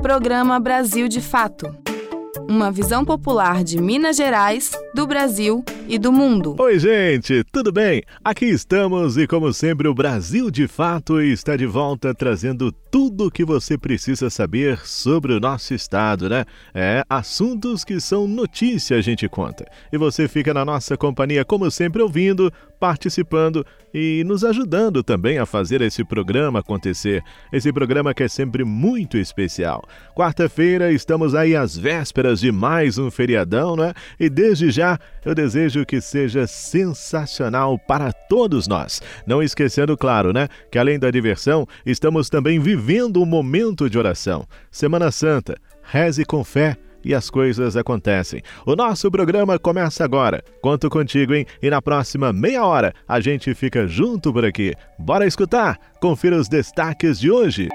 Programa Brasil de Fato uma visão popular de Minas Gerais, do Brasil e do mundo. Oi, gente, tudo bem? Aqui estamos e, como sempre, o Brasil de Fato está de volta trazendo tudo o que você precisa saber sobre o nosso estado, né? É, assuntos que são notícia a gente conta. E você fica na nossa companhia, como sempre, ouvindo, participando e nos ajudando também a fazer esse programa acontecer. Esse programa que é sempre muito especial. Quarta-feira estamos aí às vésperas de mais um feriadão, né? E desde já eu desejo que seja sensacional para todos nós. Não esquecendo, claro, né, que além da diversão, estamos também vivendo um momento de oração. Semana Santa, reze com fé e as coisas acontecem. O nosso programa começa agora. Conto contigo, hein? E na próxima meia hora a gente fica junto por aqui. Bora escutar? Confira os destaques de hoje.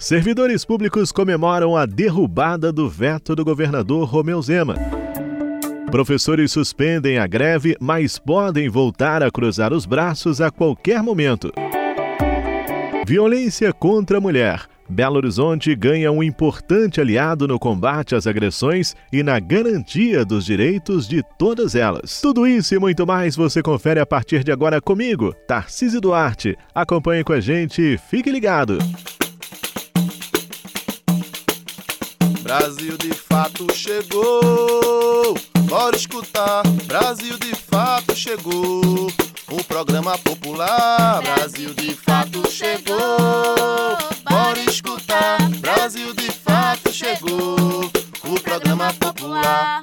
Servidores públicos comemoram a derrubada do veto do governador Romeu Zema. Professores suspendem a greve, mas podem voltar a cruzar os braços a qualquer momento. Violência contra a mulher. Belo Horizonte ganha um importante aliado no combate às agressões e na garantia dos direitos de todas elas. Tudo isso e muito mais você confere a partir de agora comigo, Tarcísio Duarte. Acompanhe com a gente e fique ligado. Brasil de fato chegou. Bora escutar. Brasil de fato chegou. O programa popular. Brasil de fato chegou. Bora escutar. Brasil de fato chegou. O programa popular.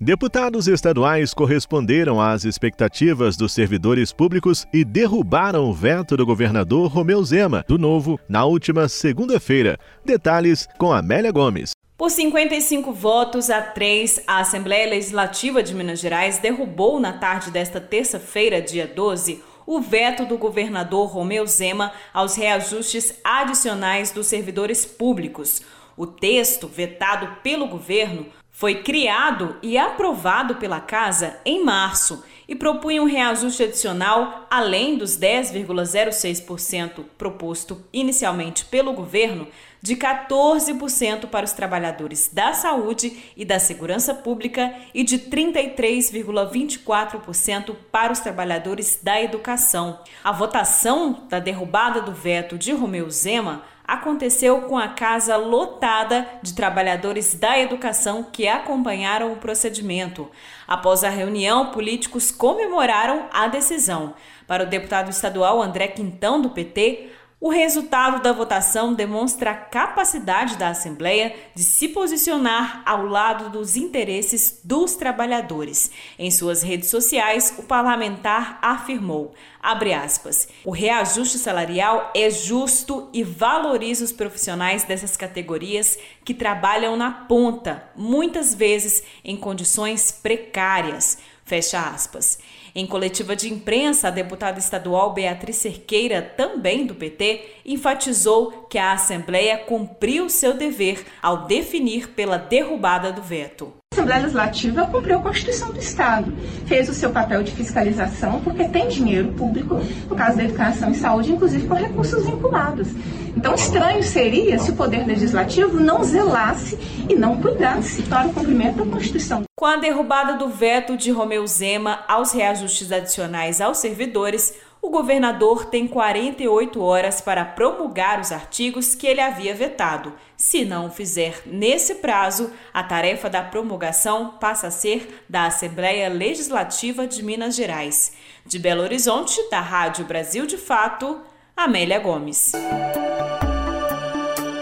Deputados estaduais corresponderam às expectativas dos servidores públicos e derrubaram o veto do governador Romeu Zema, do Novo, na última segunda-feira. Detalhes com Amélia Gomes. Por 55 votos a 3, a Assembleia Legislativa de Minas Gerais derrubou na tarde desta terça-feira, dia 12, o veto do governador Romeu Zema aos reajustes adicionais dos servidores públicos. O texto, vetado pelo governo, foi criado e aprovado pela Casa em março e propunha um reajuste adicional além dos 10,06% proposto inicialmente pelo governo, de 14% para os trabalhadores da saúde e da segurança pública e de 33,24% para os trabalhadores da educação. A votação da derrubada do veto de Romeu Zema aconteceu com a casa lotada de trabalhadores da educação que acompanharam o procedimento. Após a reunião, políticos comemoraram a decisão. Para o deputado estadual André Quintão, do PT, o resultado da votação demonstra a capacidade da Assembleia de se posicionar ao lado dos interesses dos trabalhadores. Em suas redes sociais, o parlamentar afirmou, aspas, o reajuste salarial é justo e valoriza os profissionais dessas categorias que trabalham na ponta, muitas vezes em condições precárias. Fecha aspas. Em coletiva de imprensa, a deputada estadual Beatriz Cerqueira, também do PT, enfatizou que a Assembleia cumpriu seu dever ao definir pela derrubada do veto. A Assembleia Legislativa cumpriu a Constituição do Estado, fez o seu papel de fiscalização, porque tem dinheiro público, no caso da educação e saúde, inclusive com recursos vinculados. Então, estranho seria se o Poder Legislativo não zelasse e não cuidasse para o cumprimento da Constituição. Com a derrubada do veto de Romeu Zema aos reajustes adicionais aos servidores, o governador tem 48 horas para promulgar os artigos que ele havia vetado. Se não o fizer nesse prazo, a tarefa da promulgação passa a ser da Assembleia Legislativa de Minas Gerais. De Belo Horizonte, da Rádio Brasil de Fato, Amélia Gomes.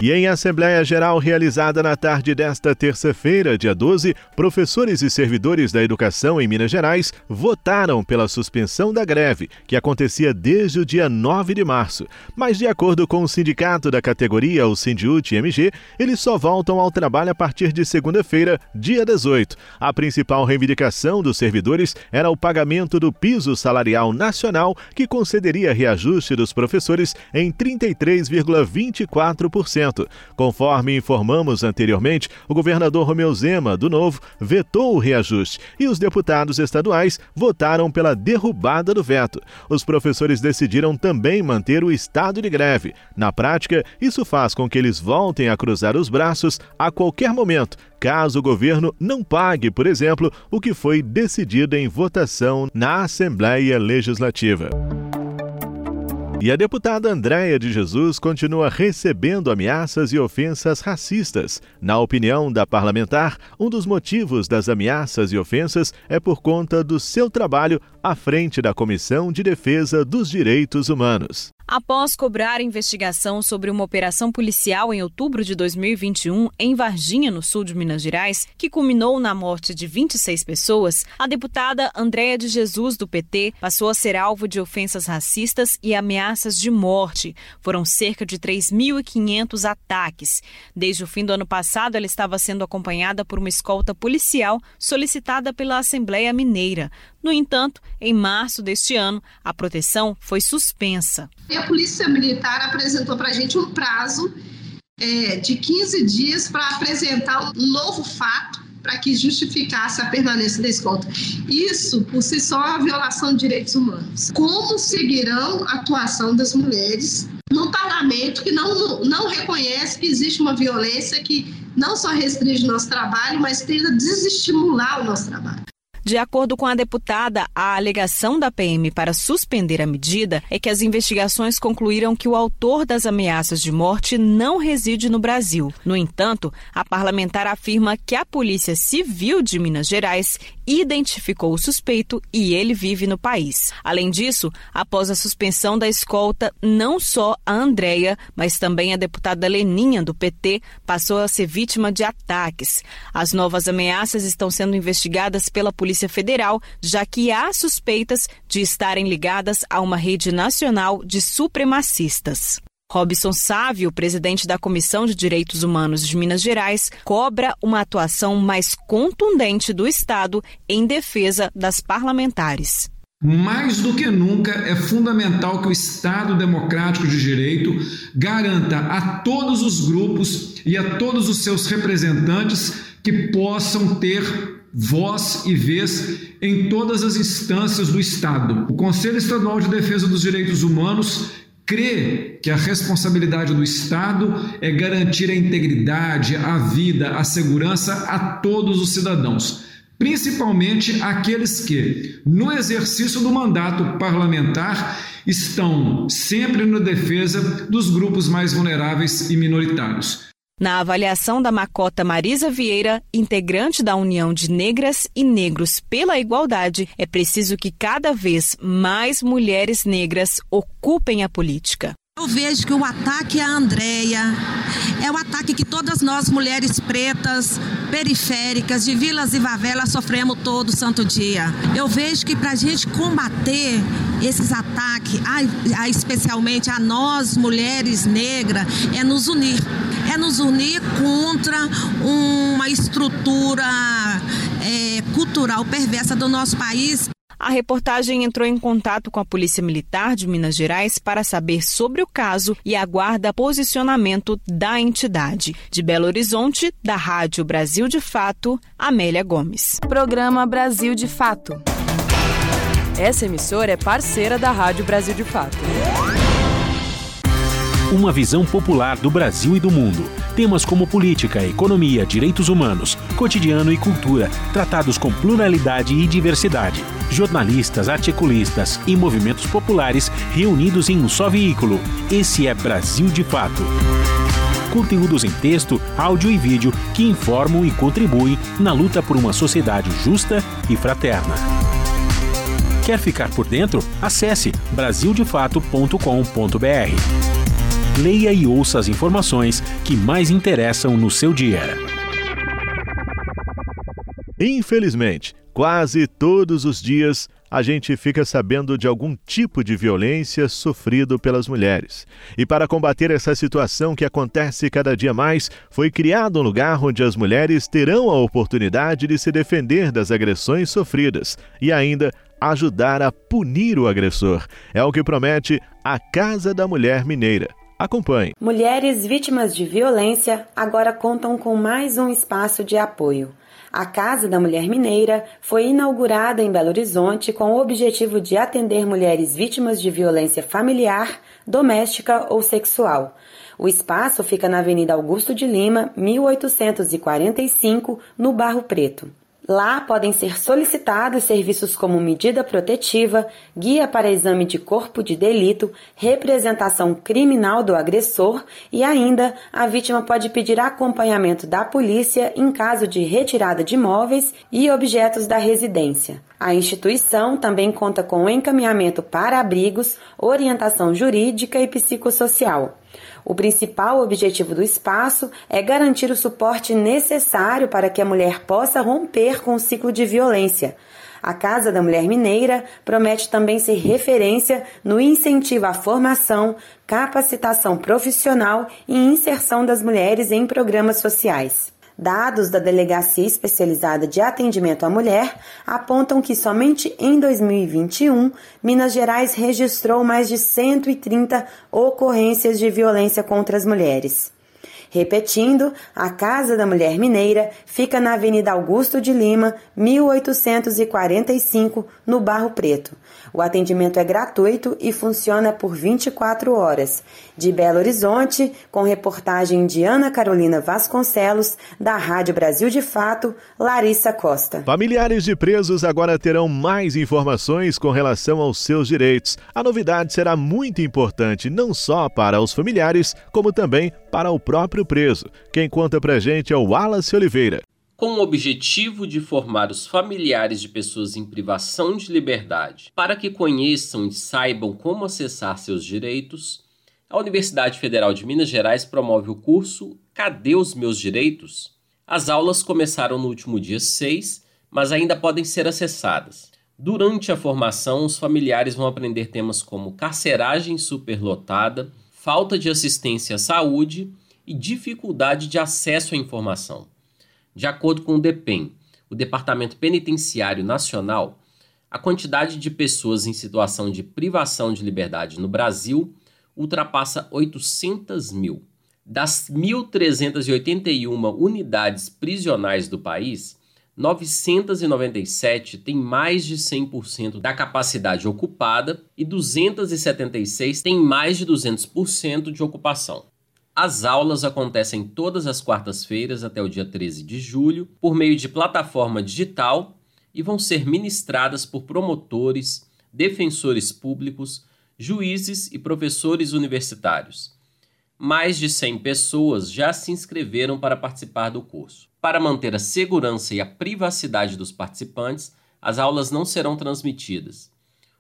E em Assembleia Geral realizada na tarde desta terça-feira, dia 12, professores e servidores da educação em Minas Gerais votaram pela suspensão da greve, que acontecia desde o dia 9 de março. Mas, de acordo com o sindicato da categoria, o Sindiut MG, eles só voltam ao trabalho a partir de segunda-feira, dia 18. A principal reivindicação dos servidores era o pagamento do piso salarial nacional, que concederia reajuste dos professores em 33,24%. Momento. Conforme informamos anteriormente, o governador Romeu Zema, do Novo, vetou o reajuste e os deputados estaduais votaram pela derrubada do veto. Os professores decidiram também manter o estado de greve. Na prática, isso faz com que eles voltem a cruzar os braços a qualquer momento, caso o governo não pague, por exemplo, o que foi decidido em votação na Assembleia Legislativa. E a deputada Andréia de Jesus continua recebendo ameaças e ofensas racistas. Na opinião da parlamentar, um dos motivos das ameaças e ofensas é por conta do seu trabalho à frente da Comissão de Defesa dos Direitos Humanos. Após cobrar investigação sobre uma operação policial em outubro de 2021 em Varginha, no sul de Minas Gerais, que culminou na morte de 26 pessoas, a deputada Andréa de Jesus, do PT, passou a ser alvo de ofensas racistas e ameaças de morte. Foram cerca de 3.500 ataques. Desde o fim do ano passado, ela estava sendo acompanhada por uma escolta policial solicitada pela Assembleia Mineira. No entanto, em março deste ano, a proteção foi suspensa. E a Polícia Militar apresentou para a gente um prazo é, de 15 dias para apresentar um novo fato para que justificasse a permanência da escolta. Isso, por si só, é uma violação de direitos humanos. Como seguirão a atuação das mulheres num parlamento que não, não reconhece que existe uma violência que não só restringe o nosso trabalho, mas tenta desestimular o nosso trabalho? De acordo com a deputada, a alegação da PM para suspender a medida é que as investigações concluíram que o autor das ameaças de morte não reside no Brasil. No entanto, a parlamentar afirma que a Polícia Civil de Minas Gerais identificou o suspeito e ele vive no país. Além disso, após a suspensão da escolta, não só a Andréia, mas também a deputada Leninha, do PT, passou a ser vítima de ataques. As novas ameaças estão sendo investigadas pela Polícia Polícia Federal, já que há suspeitas de estarem ligadas a uma rede nacional de supremacistas. Robson Sávio, presidente da Comissão de Direitos Humanos de Minas Gerais, cobra uma atuação mais contundente do Estado em defesa das parlamentares. Mais do que nunca, é fundamental que o Estado Democrático de Direito garanta a todos os grupos e a todos os seus representantes que possam ter voz e vez em todas as instâncias do Estado. O Conselho Estadual de Defesa dos Direitos Humanos crê que a responsabilidade do Estado é garantir a integridade, a vida, a segurança a todos os cidadãos, principalmente aqueles que, no exercício do mandato parlamentar, estão sempre na defesa dos grupos mais vulneráveis e minoritários. Na avaliação da Macota Marisa Vieira, integrante da União de Negras e Negros pela Igualdade, é preciso que cada vez mais mulheres negras ocupem a política. Eu vejo que o ataque à Andréia é o ataque que todas nós, mulheres pretas, periféricas, de vilas e favelas, sofremos todo santo dia. Eu vejo que para a gente combater esses ataques, a, a, especialmente a nós, mulheres negras, é nos unir. É nos unir contra uma estrutura é, cultural perversa do nosso país. A reportagem entrou em contato com a Polícia Militar de Minas Gerais para saber sobre o caso e aguarda posicionamento da entidade. De Belo Horizonte, da Rádio Brasil de Fato, Amélia Gomes. Programa Brasil de Fato. Essa emissora é parceira da Rádio Brasil de Fato. Uma visão popular do Brasil e do mundo. Temas como política, economia, direitos humanos, cotidiano e cultura, tratados com pluralidade e diversidade. Jornalistas, articulistas e movimentos populares reunidos em um só veículo. Esse é Brasil de Fato conteúdos em texto, áudio e vídeo que informam e contribuem na luta por uma sociedade justa e fraterna. Quer ficar por dentro? Acesse brasildefato.com.br leia e ouça as informações que mais interessam no seu dia. Infelizmente, quase todos os dias a gente fica sabendo de algum tipo de violência sofrido pelas mulheres. E para combater essa situação que acontece cada dia mais, foi criado um lugar onde as mulheres terão a oportunidade de se defender das agressões sofridas e ainda ajudar a punir o agressor. É o que promete a Casa da Mulher Mineira. Acompanhe. Mulheres vítimas de violência agora contam com mais um espaço de apoio. A Casa da Mulher Mineira foi inaugurada em Belo Horizonte com o objetivo de atender mulheres vítimas de violência familiar, doméstica ou sexual. O espaço fica na Avenida Augusto de Lima, 1845, no Barro Preto. Lá podem ser solicitados serviços como medida protetiva, guia para exame de corpo de delito, representação criminal do agressor e ainda a vítima pode pedir acompanhamento da polícia em caso de retirada de móveis e objetos da residência. A instituição também conta com encaminhamento para abrigos, orientação jurídica e psicossocial. O principal objetivo do espaço é garantir o suporte necessário para que a mulher possa romper com o ciclo de violência. A Casa da Mulher Mineira promete também ser referência no incentivo à formação, capacitação profissional e inserção das mulheres em programas sociais. Dados da Delegacia Especializada de Atendimento à Mulher apontam que somente em 2021, Minas Gerais registrou mais de 130 ocorrências de violência contra as mulheres. Repetindo, a Casa da Mulher Mineira fica na Avenida Augusto de Lima, 1845, no Barro Preto. O atendimento é gratuito e funciona por 24 horas. De Belo Horizonte, com reportagem de Ana Carolina Vasconcelos, da Rádio Brasil de Fato, Larissa Costa. Familiares de presos agora terão mais informações com relação aos seus direitos. A novidade será muito importante não só para os familiares, como também para o próprio preso. Quem conta pra gente é o Wallace Oliveira com o objetivo de formar os familiares de pessoas em privação de liberdade para que conheçam e saibam como acessar seus direitos, a Universidade Federal de Minas Gerais promove o curso Cadê os Meus Direitos? As aulas começaram no último dia 6, mas ainda podem ser acessadas. Durante a formação, os familiares vão aprender temas como carceragem superlotada, falta de assistência à saúde e dificuldade de acesso à informação. De acordo com o DEPEN, o Departamento Penitenciário Nacional, a quantidade de pessoas em situação de privação de liberdade no Brasil ultrapassa 800 mil. Das 1.381 unidades prisionais do país, 997 têm mais de 100% da capacidade ocupada e 276 têm mais de 200% de ocupação. As aulas acontecem todas as quartas-feiras até o dia 13 de julho, por meio de plataforma digital e vão ser ministradas por promotores, defensores públicos, juízes e professores universitários. Mais de 100 pessoas já se inscreveram para participar do curso. Para manter a segurança e a privacidade dos participantes, as aulas não serão transmitidas.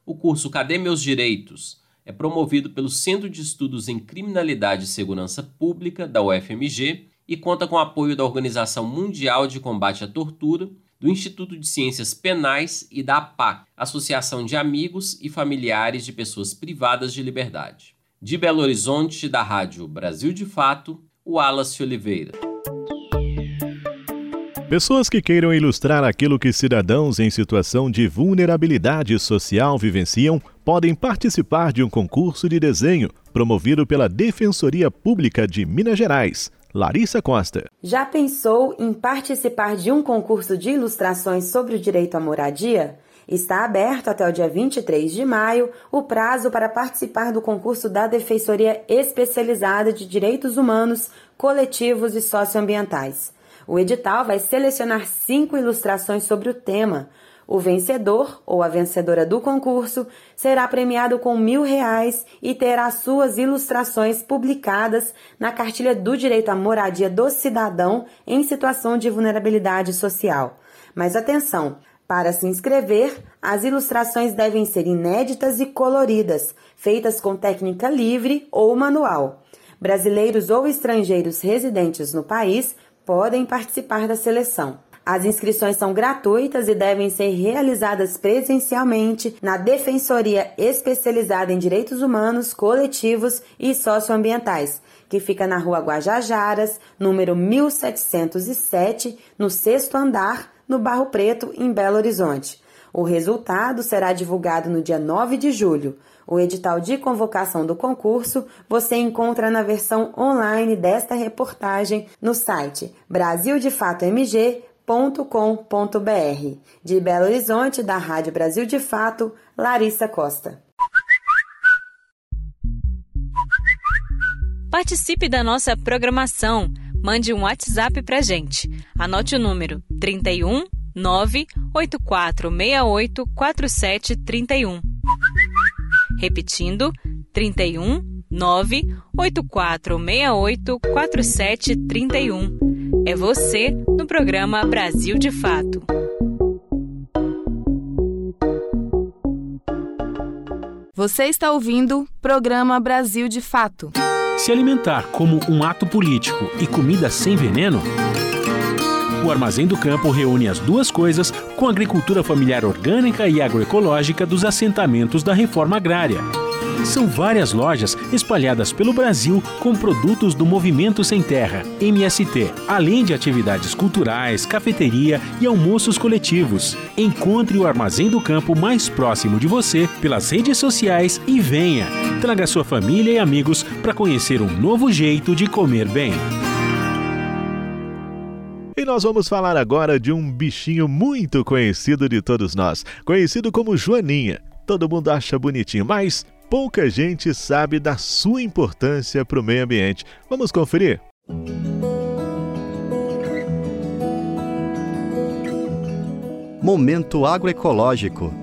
O curso Cadê Meus Direitos? é promovido pelo Centro de Estudos em Criminalidade e Segurança Pública, da UFMG, e conta com apoio da Organização Mundial de Combate à Tortura, do Instituto de Ciências Penais e da APAC, Associação de Amigos e Familiares de Pessoas Privadas de Liberdade. De Belo Horizonte, da Rádio Brasil de Fato, o Wallace Oliveira. Pessoas que queiram ilustrar aquilo que cidadãos em situação de vulnerabilidade social vivenciam podem participar de um concurso de desenho promovido pela Defensoria Pública de Minas Gerais. Larissa Costa. Já pensou em participar de um concurso de ilustrações sobre o direito à moradia? Está aberto até o dia 23 de maio o prazo para participar do concurso da Defensoria Especializada de Direitos Humanos, Coletivos e Socioambientais. O edital vai selecionar cinco ilustrações sobre o tema. O vencedor ou a vencedora do concurso será premiado com mil reais e terá suas ilustrações publicadas na cartilha do direito à moradia do cidadão em situação de vulnerabilidade social. Mas atenção! Para se inscrever, as ilustrações devem ser inéditas e coloridas, feitas com técnica livre ou manual. Brasileiros ou estrangeiros residentes no país podem participar da seleção. As inscrições são gratuitas e devem ser realizadas presencialmente na Defensoria Especializada em Direitos Humanos, Coletivos e Socioambientais, que fica na Rua Guajajaras, número 1707, no sexto andar, no Barro Preto, em Belo Horizonte. O resultado será divulgado no dia 9 de julho. O edital de convocação do concurso você encontra na versão online desta reportagem no site brasildefatomg.com.br. De Belo Horizonte, da Rádio Brasil de Fato, Larissa Costa. Participe da nossa programação. Mande um WhatsApp pra gente. Anote o número 31 98468 4731. Repetindo, 31 98468 4731. É você no programa Brasil de Fato. Você está ouvindo Programa Brasil de Fato. Se alimentar como um ato político e comida sem veneno? O Armazém do Campo reúne as duas coisas com a agricultura familiar orgânica e agroecológica dos assentamentos da reforma agrária. São várias lojas espalhadas pelo Brasil com produtos do Movimento Sem Terra, MST, além de atividades culturais, cafeteria e almoços coletivos. Encontre o Armazém do Campo mais próximo de você pelas redes sociais e venha. Traga sua família e amigos para conhecer um novo jeito de comer bem. E nós vamos falar agora de um bichinho muito conhecido de todos nós, conhecido como Joaninha. Todo mundo acha bonitinho, mas pouca gente sabe da sua importância para o meio ambiente. Vamos conferir? Momento agroecológico.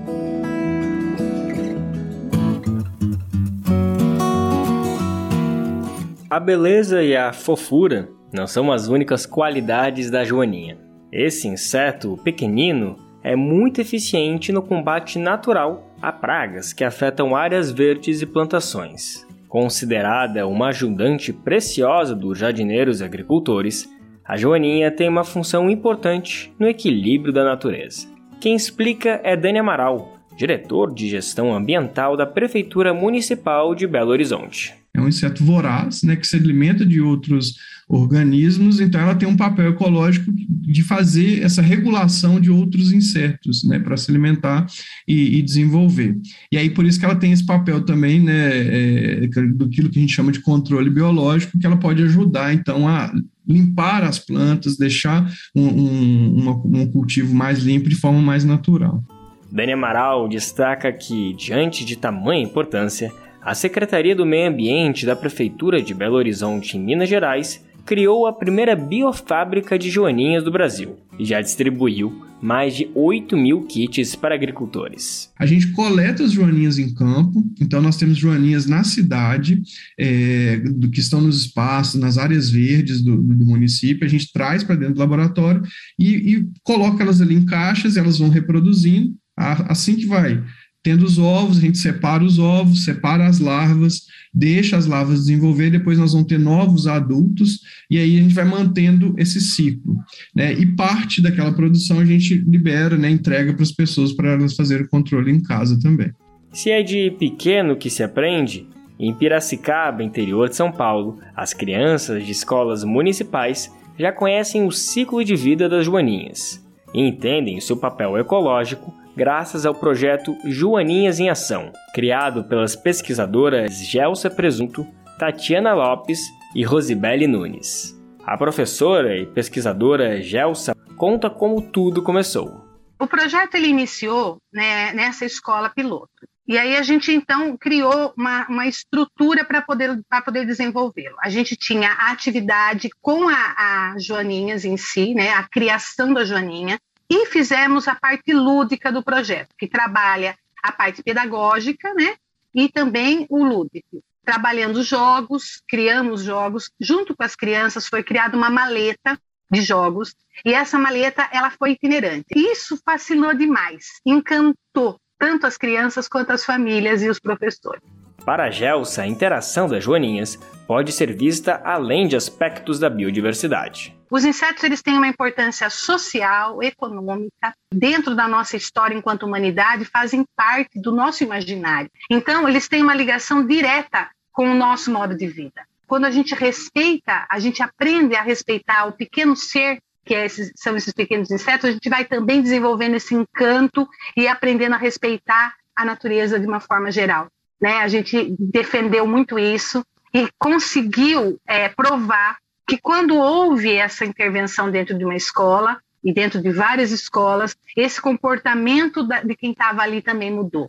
A beleza e a fofura não são as únicas qualidades da joaninha. Esse inseto pequenino é muito eficiente no combate natural a pragas que afetam áreas verdes e plantações. Considerada uma ajudante preciosa dos jardineiros e agricultores, a joaninha tem uma função importante no equilíbrio da natureza. Quem explica é Dani Amaral, diretor de gestão ambiental da Prefeitura Municipal de Belo Horizonte. É um inseto voraz, né, que se alimenta de outros organismos, então ela tem um papel ecológico de fazer essa regulação de outros insetos, né, para se alimentar e, e, desenvolver. E aí por isso que ela tem esse papel também, né, é, do que a gente chama de controle biológico, que ela pode ajudar então a limpar as plantas, deixar um, um, um cultivo mais limpo de forma mais natural. Dani Amaral destaca que, diante de tamanha importância, a Secretaria do Meio Ambiente da Prefeitura de Belo Horizonte, em Minas Gerais, criou a primeira biofábrica de joaninhas do Brasil e já distribuiu mais de 8 mil kits para agricultores. A gente coleta as joaninhas em campo, então nós temos joaninhas na cidade, é, do que estão nos espaços, nas áreas verdes do, do município, a gente traz para dentro do laboratório e, e coloca elas ali em caixas, elas vão reproduzindo, assim que vai Tendo os ovos, a gente separa os ovos, separa as larvas, deixa as larvas desenvolver, depois nós vamos ter novos adultos, e aí a gente vai mantendo esse ciclo. Né? E parte daquela produção a gente libera, né, entrega para as pessoas para elas fazerem o controle em casa também. Se é de pequeno que se aprende, em Piracicaba, interior de São Paulo, as crianças de escolas municipais já conhecem o ciclo de vida das joaninhas e entendem o seu papel ecológico graças ao projeto Joaninhas em Ação, criado pelas pesquisadoras Gelsa Presunto, Tatiana Lopes e Rosibele Nunes. A professora e pesquisadora Gelsa conta como tudo começou. O projeto ele iniciou né, nessa escola piloto. E aí a gente então criou uma, uma estrutura para poder, poder desenvolvê-lo. A gente tinha a atividade com a, a Joaninhas em si, né, a criação da Joaninha, e fizemos a parte lúdica do projeto, que trabalha a parte pedagógica, né? E também o lúdico. Trabalhando jogos, criamos jogos. Junto com as crianças foi criada uma maleta de jogos e essa maleta ela foi itinerante. Isso fascinou demais, encantou tanto as crianças quanto as famílias e os professores. Para a Gelsa, a interação das joaninhas pode ser vista além de aspectos da biodiversidade. Os insetos eles têm uma importância social, econômica, dentro da nossa história enquanto humanidade, fazem parte do nosso imaginário. Então, eles têm uma ligação direta com o nosso modo de vida. Quando a gente respeita, a gente aprende a respeitar o pequeno ser que é esses, são esses pequenos insetos, a gente vai também desenvolvendo esse encanto e aprendendo a respeitar a natureza de uma forma geral. né? A gente defendeu muito isso e conseguiu é, provar que quando houve essa intervenção dentro de uma escola e dentro de várias escolas, esse comportamento de quem estava ali também mudou.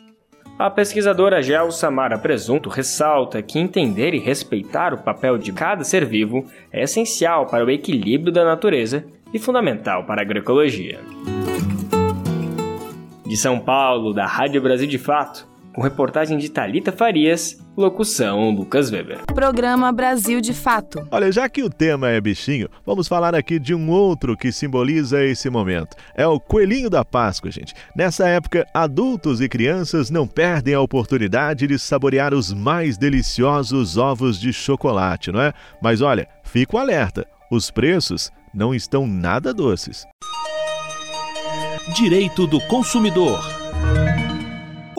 A pesquisadora Gel Samara Presunto ressalta que entender e respeitar o papel de cada ser vivo é essencial para o equilíbrio da natureza e fundamental para a agroecologia. De São Paulo, da Rádio Brasil de Fato, com reportagem de Talita Farias, locução Lucas Weber. Programa Brasil de Fato. Olha, já que o tema é bichinho, vamos falar aqui de um outro que simboliza esse momento. É o coelhinho da Páscoa, gente. Nessa época, adultos e crianças não perdem a oportunidade de saborear os mais deliciosos ovos de chocolate, não é? Mas olha, fico alerta, os preços não estão nada doces. Direito do consumidor.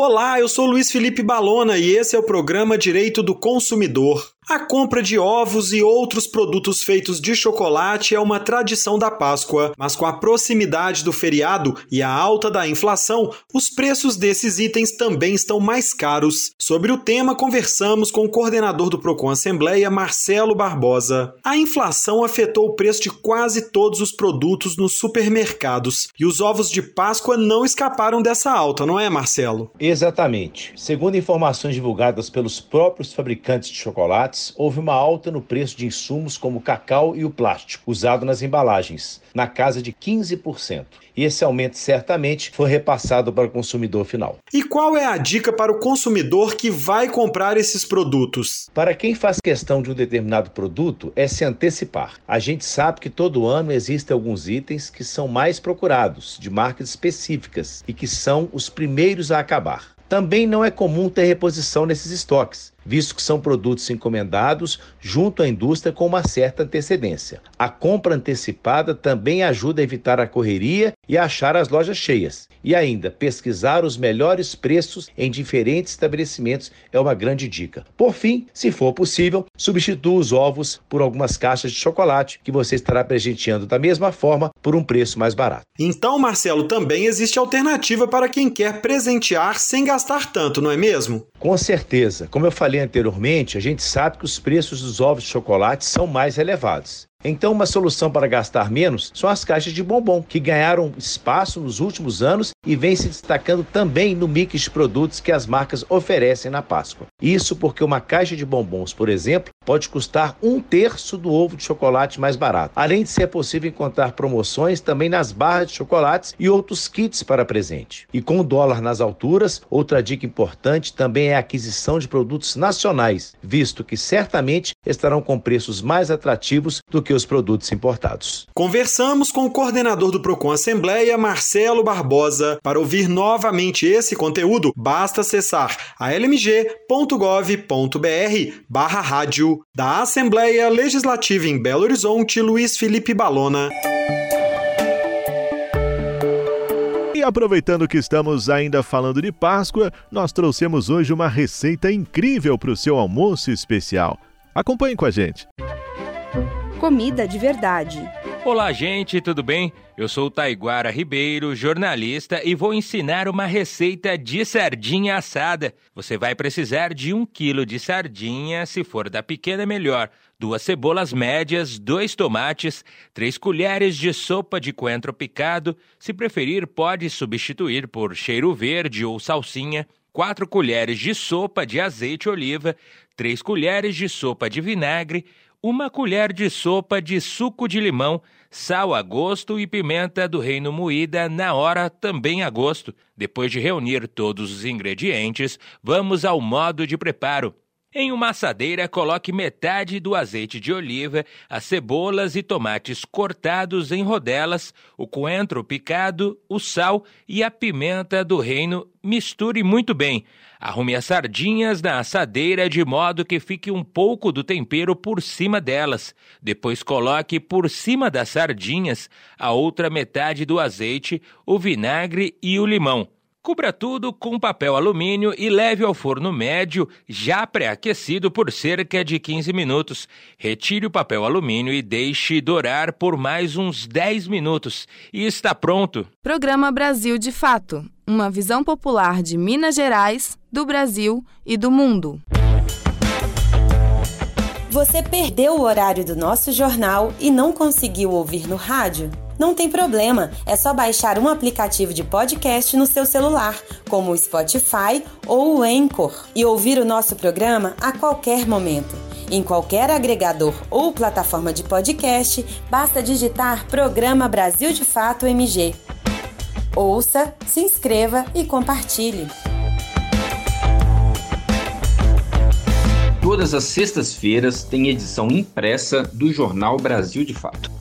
Olá, eu sou Luiz Felipe Balona e esse é o programa Direito do Consumidor. A compra de ovos e outros produtos feitos de chocolate é uma tradição da Páscoa, mas com a proximidade do feriado e a alta da inflação, os preços desses itens também estão mais caros. Sobre o tema, conversamos com o coordenador do Procon Assembleia, Marcelo Barbosa. A inflação afetou o preço de quase todos os produtos nos supermercados e os ovos de Páscoa não escaparam dessa alta, não é, Marcelo? Exatamente. Segundo informações divulgadas pelos próprios fabricantes de chocolates, houve uma alta no preço de insumos como o cacau e o plástico usado nas embalagens, na casa de 15%. E esse aumento certamente foi repassado para o consumidor final. E qual é a dica para o consumidor que vai comprar esses produtos? Para quem faz questão de um determinado produto, é se antecipar. A gente sabe que todo ano existem alguns itens que são mais procurados, de marcas específicas, e que são os primeiros a acabar. Também não é comum ter reposição nesses estoques visto que são produtos encomendados junto à indústria com uma certa antecedência. A compra antecipada também ajuda a evitar a correria e a achar as lojas cheias. E ainda, pesquisar os melhores preços em diferentes estabelecimentos é uma grande dica. Por fim, se for possível, substitua os ovos por algumas caixas de chocolate que você estará presenteando da mesma forma por um preço mais barato. Então, Marcelo, também existe alternativa para quem quer presentear sem gastar tanto, não é mesmo? Com certeza. Como eu falei anteriormente, a gente sabe que os preços dos ovos de chocolate são mais elevados. Então, uma solução para gastar menos são as caixas de bombom, que ganharam espaço nos últimos anos e vem se destacando também no mix de produtos que as marcas oferecem na Páscoa. Isso porque uma caixa de bombons, por exemplo, pode custar um terço do ovo de chocolate mais barato. Além de ser possível encontrar promoções também nas barras de chocolates e outros kits para presente. E com o dólar nas alturas, outra dica importante também é a aquisição de produtos nacionais, visto que certamente estarão com preços mais atrativos do que que os produtos importados. Conversamos com o coordenador do Procon Assembleia, Marcelo Barbosa. Para ouvir novamente esse conteúdo, basta acessar a lmg.gov.br barra rádio da Assembleia Legislativa em Belo Horizonte, Luiz Felipe Balona. E aproveitando que estamos ainda falando de Páscoa, nós trouxemos hoje uma receita incrível para o seu almoço especial. Acompanhe com a gente comida de verdade. Olá, gente, tudo bem? Eu sou Taiguara Ribeiro, jornalista, e vou ensinar uma receita de sardinha assada. Você vai precisar de um quilo de sardinha, se for da pequena, melhor. Duas cebolas médias, dois tomates, três colheres de sopa de coentro picado. Se preferir, pode substituir por cheiro verde ou salsinha. Quatro colheres de sopa de azeite oliva, três colheres de sopa de vinagre, uma colher de sopa de suco de limão, sal a gosto e pimenta do reino moída na hora também a gosto. Depois de reunir todos os ingredientes, vamos ao modo de preparo. Em uma assadeira, coloque metade do azeite de oliva, as cebolas e tomates cortados em rodelas, o coentro picado, o sal e a pimenta do reino. Misture muito bem. Arrume as sardinhas na assadeira de modo que fique um pouco do tempero por cima delas. Depois coloque por cima das sardinhas a outra metade do azeite, o vinagre e o limão. Cubra tudo com papel alumínio e leve ao forno médio, já pré-aquecido por cerca de 15 minutos. Retire o papel alumínio e deixe dourar por mais uns 10 minutos. E está pronto. Programa Brasil de Fato uma visão popular de Minas Gerais, do Brasil e do mundo. Você perdeu o horário do nosso jornal e não conseguiu ouvir no rádio? Não tem problema, é só baixar um aplicativo de podcast no seu celular, como o Spotify ou o Anchor, e ouvir o nosso programa a qualquer momento. Em qualquer agregador ou plataforma de podcast, basta digitar Programa Brasil de Fato MG. Ouça, se inscreva e compartilhe. Todas as sextas-feiras tem edição impressa do Jornal Brasil de Fato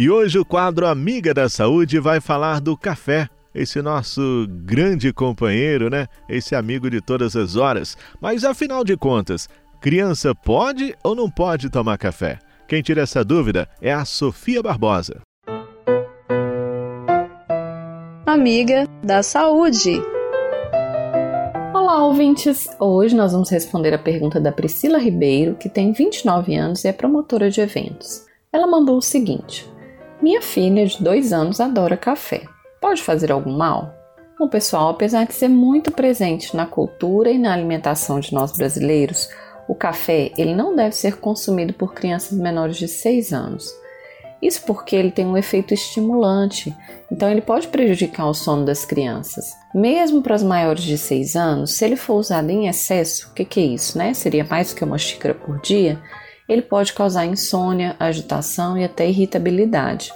E hoje o quadro Amiga da Saúde vai falar do café. Esse nosso grande companheiro, né? Esse amigo de todas as horas. Mas afinal de contas, criança pode ou não pode tomar café? Quem tira essa dúvida é a Sofia Barbosa. Amiga da Saúde. Olá, ouvintes! Hoje nós vamos responder a pergunta da Priscila Ribeiro, que tem 29 anos e é promotora de eventos. Ela mandou o seguinte: minha filha de dois anos adora café. Pode fazer algum mal? O pessoal, apesar de ser muito presente na cultura e na alimentação de nós brasileiros, o café ele não deve ser consumido por crianças menores de 6 anos. Isso porque ele tem um efeito estimulante, então ele pode prejudicar o sono das crianças. Mesmo para as maiores de 6 anos, se ele for usado em excesso, o que, que é isso, né? Seria mais do que uma xícara por dia, ele pode causar insônia, agitação e até irritabilidade.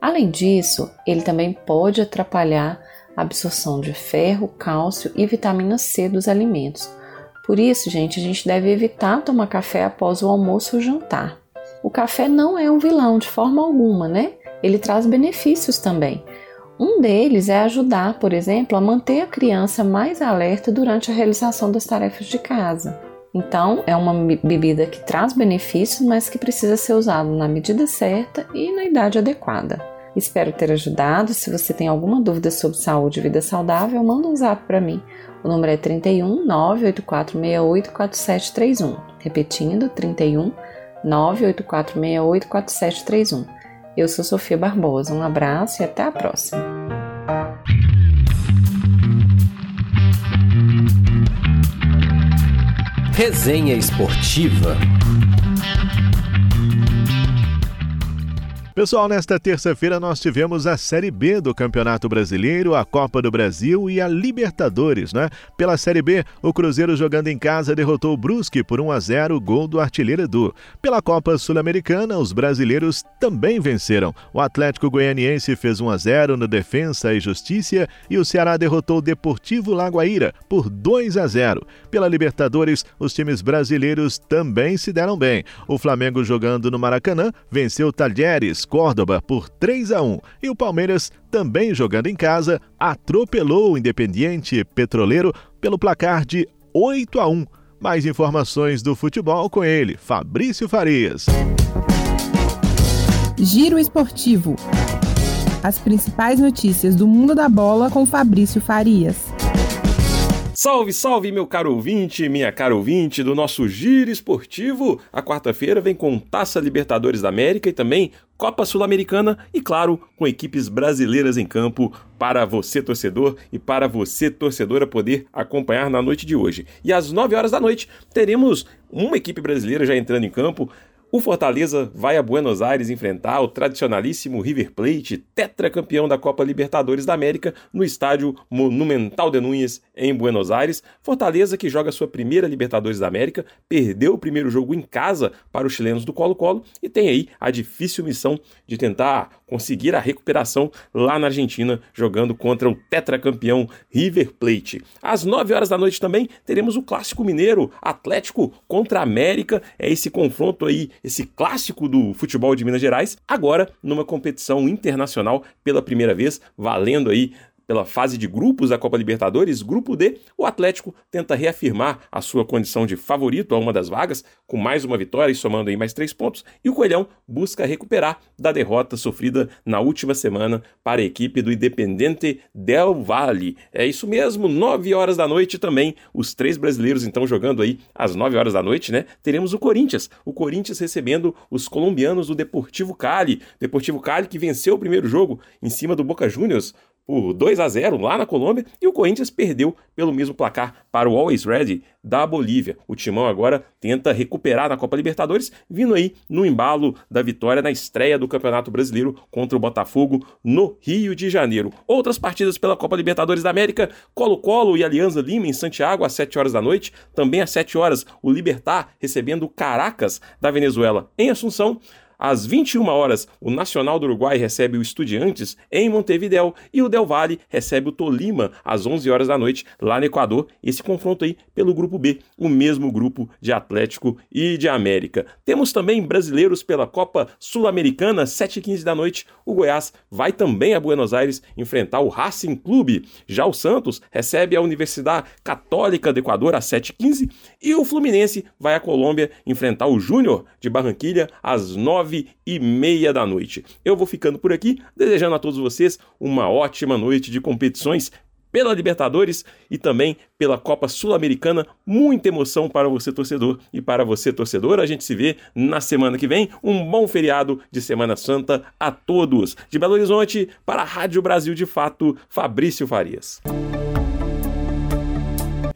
Além disso, ele também pode atrapalhar a absorção de ferro, cálcio e vitamina C dos alimentos. Por isso, gente, a gente deve evitar tomar café após o almoço ou jantar. O café não é um vilão de forma alguma, né? Ele traz benefícios também. Um deles é ajudar, por exemplo, a manter a criança mais alerta durante a realização das tarefas de casa. Então, é uma bebida que traz benefícios, mas que precisa ser usada na medida certa e na idade adequada. Espero ter ajudado. Se você tem alguma dúvida sobre saúde e vida saudável, manda um zap para mim. O número é 31 98468 4731. Repetindo, 31 98468 4731. Eu sou Sofia Barbosa. Um abraço e até a próxima. Resenha Esportiva. Pessoal, nesta terça-feira nós tivemos a Série B do Campeonato Brasileiro, a Copa do Brasil e a Libertadores, né? Pela Série B, o Cruzeiro jogando em casa derrotou o Brusque por 1 a 0, gol do artilheiro Edu. Pela Copa Sul-Americana, os brasileiros também venceram. O Atlético Goianiense fez 1 a 0 no Defensa e Justiça e o Ceará derrotou o Deportivo Lagoaíra por 2 a 0. Pela Libertadores, os times brasileiros também se deram bem. O Flamengo jogando no Maracanã venceu o Talheres Córdoba por 3 a 1 e o Palmeiras, também jogando em casa, atropelou o Independiente Petroleiro pelo placar de 8 a 1. Mais informações do futebol com ele, Fabrício Farias. Giro Esportivo. As principais notícias do mundo da bola com Fabrício Farias. Salve, salve, meu caro ouvinte, minha cara ouvinte do nosso Giro Esportivo. A quarta-feira vem com Taça Libertadores da América e também Copa Sul-Americana e, claro, com equipes brasileiras em campo para você, torcedor, e para você, torcedora, poder acompanhar na noite de hoje. E às 9 horas da noite teremos uma equipe brasileira já entrando em campo o Fortaleza vai a Buenos Aires enfrentar o tradicionalíssimo River Plate, tetracampeão da Copa Libertadores da América, no estádio Monumental de Núñez, em Buenos Aires. Fortaleza, que joga sua primeira Libertadores da América, perdeu o primeiro jogo em casa para os chilenos do Colo-Colo e tem aí a difícil missão de tentar conseguir a recuperação lá na Argentina, jogando contra o tetracampeão River Plate. Às 9 horas da noite também teremos o clássico mineiro, Atlético contra América. É esse confronto aí, esse clássico do futebol de Minas Gerais, agora numa competição internacional pela primeira vez, valendo aí pela fase de grupos da Copa Libertadores, grupo D, o Atlético tenta reafirmar a sua condição de favorito a uma das vagas, com mais uma vitória e somando aí mais três pontos, e o Coelhão busca recuperar da derrota sofrida na última semana para a equipe do Independente Del Valle. É isso mesmo, nove horas da noite também, os três brasileiros então jogando aí às nove horas da noite, né? Teremos o Corinthians, o Corinthians recebendo os colombianos do Deportivo Cali, Deportivo Cali que venceu o primeiro jogo em cima do Boca Juniors por 2 a 0 lá na Colômbia e o Corinthians perdeu pelo mesmo placar para o Always Ready da Bolívia. O Timão agora tenta recuperar na Copa Libertadores, vindo aí no embalo da vitória na estreia do Campeonato Brasileiro contra o Botafogo no Rio de Janeiro. Outras partidas pela Copa Libertadores da América, Colo-Colo e Alianza Lima em Santiago às 7 horas da noite, também às 7 horas o Libertar recebendo Caracas da Venezuela em Assunção. Às 21 horas, o Nacional do Uruguai recebe o Estudiantes em Montevideo e o Del Valle recebe o Tolima às 11 horas da noite lá no Equador. Esse confronto aí pelo grupo B, o mesmo grupo de Atlético e de América. Temos também brasileiros pela Copa Sul-Americana, 7h15 da noite. O Goiás vai também a Buenos Aires enfrentar o Racing Clube. Já o Santos recebe a Universidade Católica do Equador às 7h15 e o Fluminense vai à Colômbia enfrentar o Júnior de Barranquilha às 9 nove e meia da noite. Eu vou ficando por aqui, desejando a todos vocês uma ótima noite de competições pela Libertadores e também pela Copa Sul-Americana. Muita emoção para você, torcedor, e para você, torcedor. A gente se vê na semana que vem. Um bom feriado de Semana Santa a todos. De Belo Horizonte, para a Rádio Brasil de Fato, Fabrício Farias.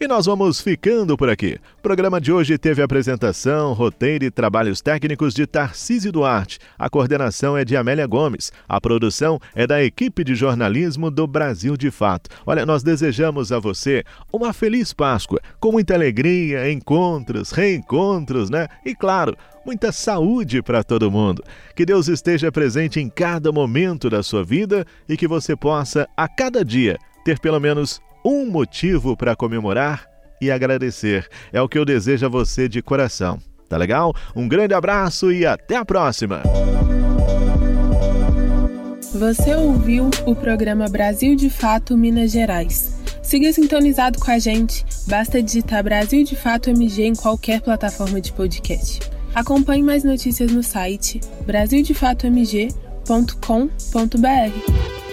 E nós vamos ficando por aqui. O programa de hoje teve apresentação, roteiro e trabalhos técnicos de Tarcísio Duarte. A coordenação é de Amélia Gomes. A produção é da equipe de jornalismo do Brasil de Fato. Olha, nós desejamos a você uma feliz Páscoa, com muita alegria, encontros, reencontros, né? E claro, muita saúde para todo mundo. Que Deus esteja presente em cada momento da sua vida e que você possa, a cada dia, ter pelo menos um motivo para comemorar e agradecer. É o que eu desejo a você de coração. Tá legal? Um grande abraço e até a próxima! Você ouviu o programa Brasil de Fato Minas Gerais. Siga sintonizado com a gente, basta digitar Brasil de Fato MG em qualquer plataforma de podcast. Acompanhe mais notícias no site brasildefatomg.com.br.